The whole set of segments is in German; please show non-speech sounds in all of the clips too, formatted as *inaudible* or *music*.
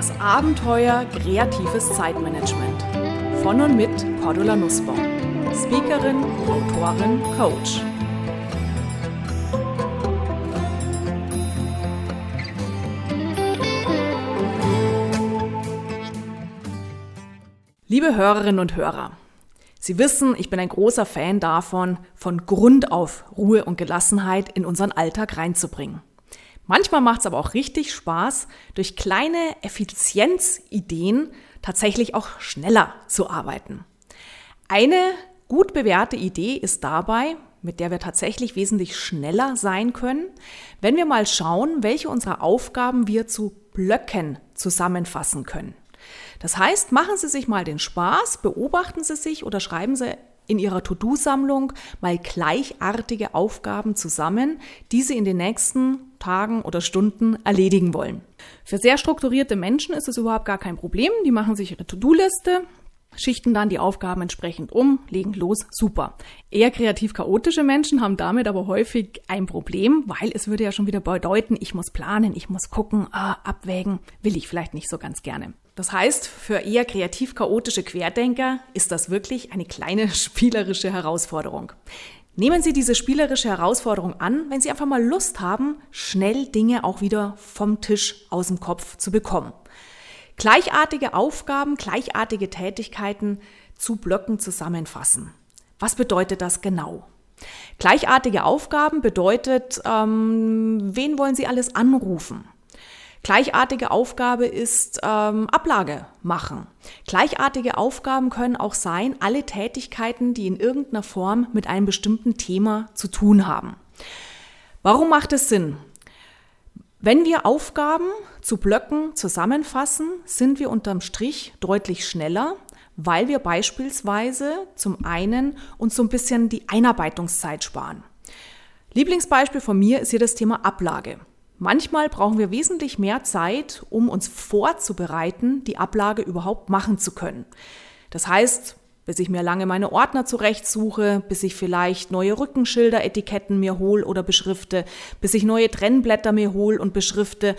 Das Abenteuer kreatives Zeitmanagement. Von und mit Cordula Nussbaum. Speakerin, Autorin, Coach. Liebe Hörerinnen und Hörer, Sie wissen, ich bin ein großer Fan davon, von Grund auf Ruhe und Gelassenheit in unseren Alltag reinzubringen. Manchmal macht es aber auch richtig Spaß, durch kleine Effizienzideen tatsächlich auch schneller zu arbeiten. Eine gut bewährte Idee ist dabei, mit der wir tatsächlich wesentlich schneller sein können, wenn wir mal schauen, welche unserer Aufgaben wir zu Blöcken zusammenfassen können. Das heißt, machen Sie sich mal den Spaß, beobachten Sie sich oder schreiben Sie in Ihrer To-Do-Sammlung mal gleichartige Aufgaben zusammen, die Sie in den nächsten Tagen oder Stunden erledigen wollen. Für sehr strukturierte Menschen ist es überhaupt gar kein Problem. Die machen sich ihre To-Do-Liste, schichten dann die Aufgaben entsprechend um, legen los, super. Eher kreativ chaotische Menschen haben damit aber häufig ein Problem, weil es würde ja schon wieder bedeuten, ich muss planen, ich muss gucken, ah, abwägen, will ich vielleicht nicht so ganz gerne. Das heißt, für eher kreativ chaotische Querdenker ist das wirklich eine kleine *laughs* spielerische Herausforderung. Nehmen Sie diese spielerische Herausforderung an, wenn Sie einfach mal Lust haben, schnell Dinge auch wieder vom Tisch aus dem Kopf zu bekommen. Gleichartige Aufgaben, gleichartige Tätigkeiten zu Blöcken zusammenfassen. Was bedeutet das genau? Gleichartige Aufgaben bedeutet, ähm, wen wollen Sie alles anrufen? Gleichartige Aufgabe ist ähm, Ablage machen. Gleichartige Aufgaben können auch sein, alle Tätigkeiten, die in irgendeiner Form mit einem bestimmten Thema zu tun haben. Warum macht es Sinn? Wenn wir Aufgaben zu Blöcken zusammenfassen, sind wir unterm Strich deutlich schneller, weil wir beispielsweise zum einen uns so ein bisschen die Einarbeitungszeit sparen. Lieblingsbeispiel von mir ist hier das Thema Ablage. Manchmal brauchen wir wesentlich mehr Zeit, um uns vorzubereiten, die Ablage überhaupt machen zu können. Das heißt, bis ich mir lange meine Ordner zurechtsuche, bis ich vielleicht neue Rückenschilder, Etiketten mir hol oder beschrifte, bis ich neue Trennblätter mir hol und beschrifte.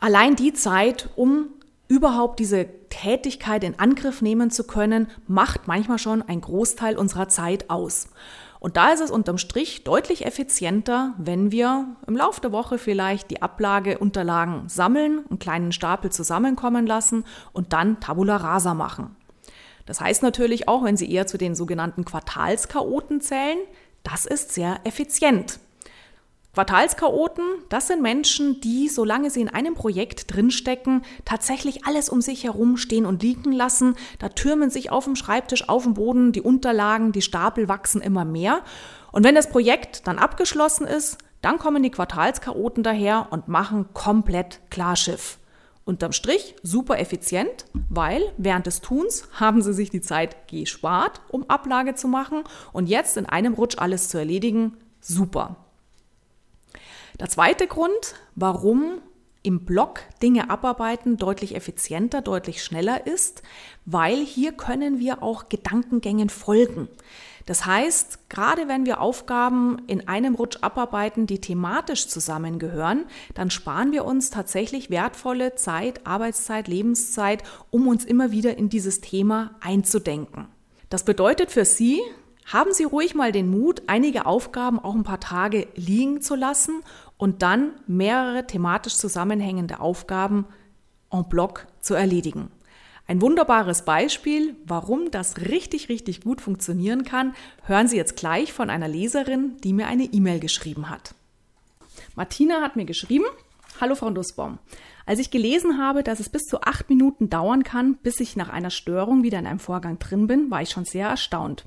Allein die Zeit, um überhaupt diese Tätigkeit in Angriff nehmen zu können, macht manchmal schon einen Großteil unserer Zeit aus. Und da ist es unterm Strich deutlich effizienter, wenn wir im Laufe der Woche vielleicht die Ablageunterlagen sammeln, einen kleinen Stapel zusammenkommen lassen und dann Tabula rasa machen. Das heißt natürlich auch, wenn Sie eher zu den sogenannten Quartalskaoten zählen, das ist sehr effizient. Quartalskaoten, das sind Menschen, die, solange sie in einem Projekt drinstecken, tatsächlich alles um sich herum stehen und liegen lassen. Da türmen sich auf dem Schreibtisch, auf dem Boden die Unterlagen, die Stapel wachsen immer mehr. Und wenn das Projekt dann abgeschlossen ist, dann kommen die Quartalskaoten daher und machen komplett Klarschiff. Unterm Strich super effizient, weil während des Tuns haben sie sich die Zeit gespart, um Ablage zu machen und jetzt in einem Rutsch alles zu erledigen, super. Der zweite Grund, warum im Block Dinge abarbeiten deutlich effizienter, deutlich schneller ist, weil hier können wir auch Gedankengängen folgen. Das heißt, gerade wenn wir Aufgaben in einem Rutsch abarbeiten, die thematisch zusammengehören, dann sparen wir uns tatsächlich wertvolle Zeit, Arbeitszeit, Lebenszeit, um uns immer wieder in dieses Thema einzudenken. Das bedeutet für Sie, haben Sie ruhig mal den Mut, einige Aufgaben auch ein paar Tage liegen zu lassen und dann mehrere thematisch zusammenhängende Aufgaben en bloc zu erledigen. Ein wunderbares Beispiel, warum das richtig, richtig gut funktionieren kann, hören Sie jetzt gleich von einer Leserin, die mir eine E-Mail geschrieben hat. Martina hat mir geschrieben, Hallo Frau Nussbaum. Als ich gelesen habe, dass es bis zu acht Minuten dauern kann, bis ich nach einer Störung wieder in einem Vorgang drin bin, war ich schon sehr erstaunt.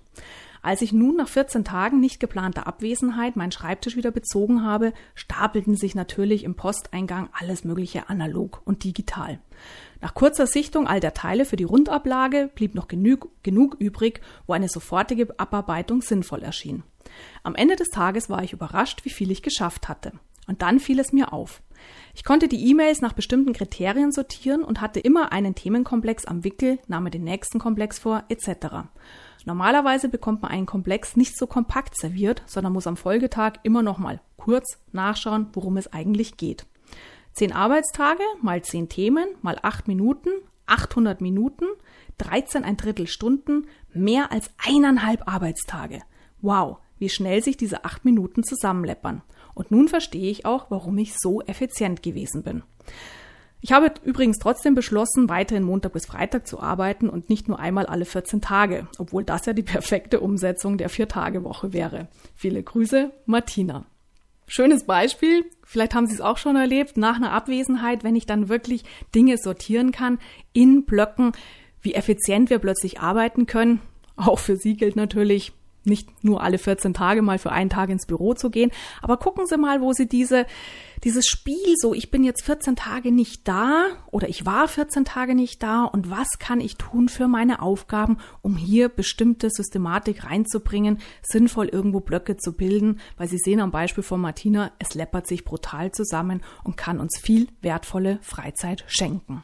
Als ich nun nach 14 Tagen nicht geplanter Abwesenheit meinen Schreibtisch wieder bezogen habe, stapelten sich natürlich im Posteingang alles Mögliche analog und digital. Nach kurzer Sichtung all der Teile für die Rundablage blieb noch genug, genug übrig, wo eine sofortige Abarbeitung sinnvoll erschien. Am Ende des Tages war ich überrascht, wie viel ich geschafft hatte. Und dann fiel es mir auf. Ich konnte die E-Mails nach bestimmten Kriterien sortieren und hatte immer einen Themenkomplex am Wickel, nahm den nächsten Komplex vor, etc. Normalerweise bekommt man einen Komplex nicht so kompakt serviert, sondern muss am Folgetag immer noch mal kurz nachschauen, worum es eigentlich geht. 10 Arbeitstage mal 10 Themen mal 8 Minuten, 800 Minuten, 13 ein Drittel Stunden, mehr als eineinhalb Arbeitstage. Wow, wie schnell sich diese 8 Minuten zusammenleppern. Und nun verstehe ich auch, warum ich so effizient gewesen bin. Ich habe übrigens trotzdem beschlossen, weiterhin Montag bis Freitag zu arbeiten und nicht nur einmal alle 14 Tage, obwohl das ja die *laughs* perfekte Umsetzung der Vier-Tage-Woche wäre. Viele Grüße, Martina. Schönes Beispiel, vielleicht haben Sie es auch schon erlebt, nach einer Abwesenheit, wenn ich dann wirklich Dinge sortieren kann in Blöcken, wie effizient wir plötzlich arbeiten können. Auch für Sie gilt natürlich, nicht nur alle 14 Tage mal für einen Tag ins Büro zu gehen, aber gucken Sie mal, wo Sie diese, dieses Spiel so, ich bin jetzt 14 Tage nicht da oder ich war 14 Tage nicht da und was kann ich tun für meine Aufgaben, um hier bestimmte Systematik reinzubringen, sinnvoll irgendwo Blöcke zu bilden, weil Sie sehen am Beispiel von Martina, es läppert sich brutal zusammen und kann uns viel wertvolle Freizeit schenken.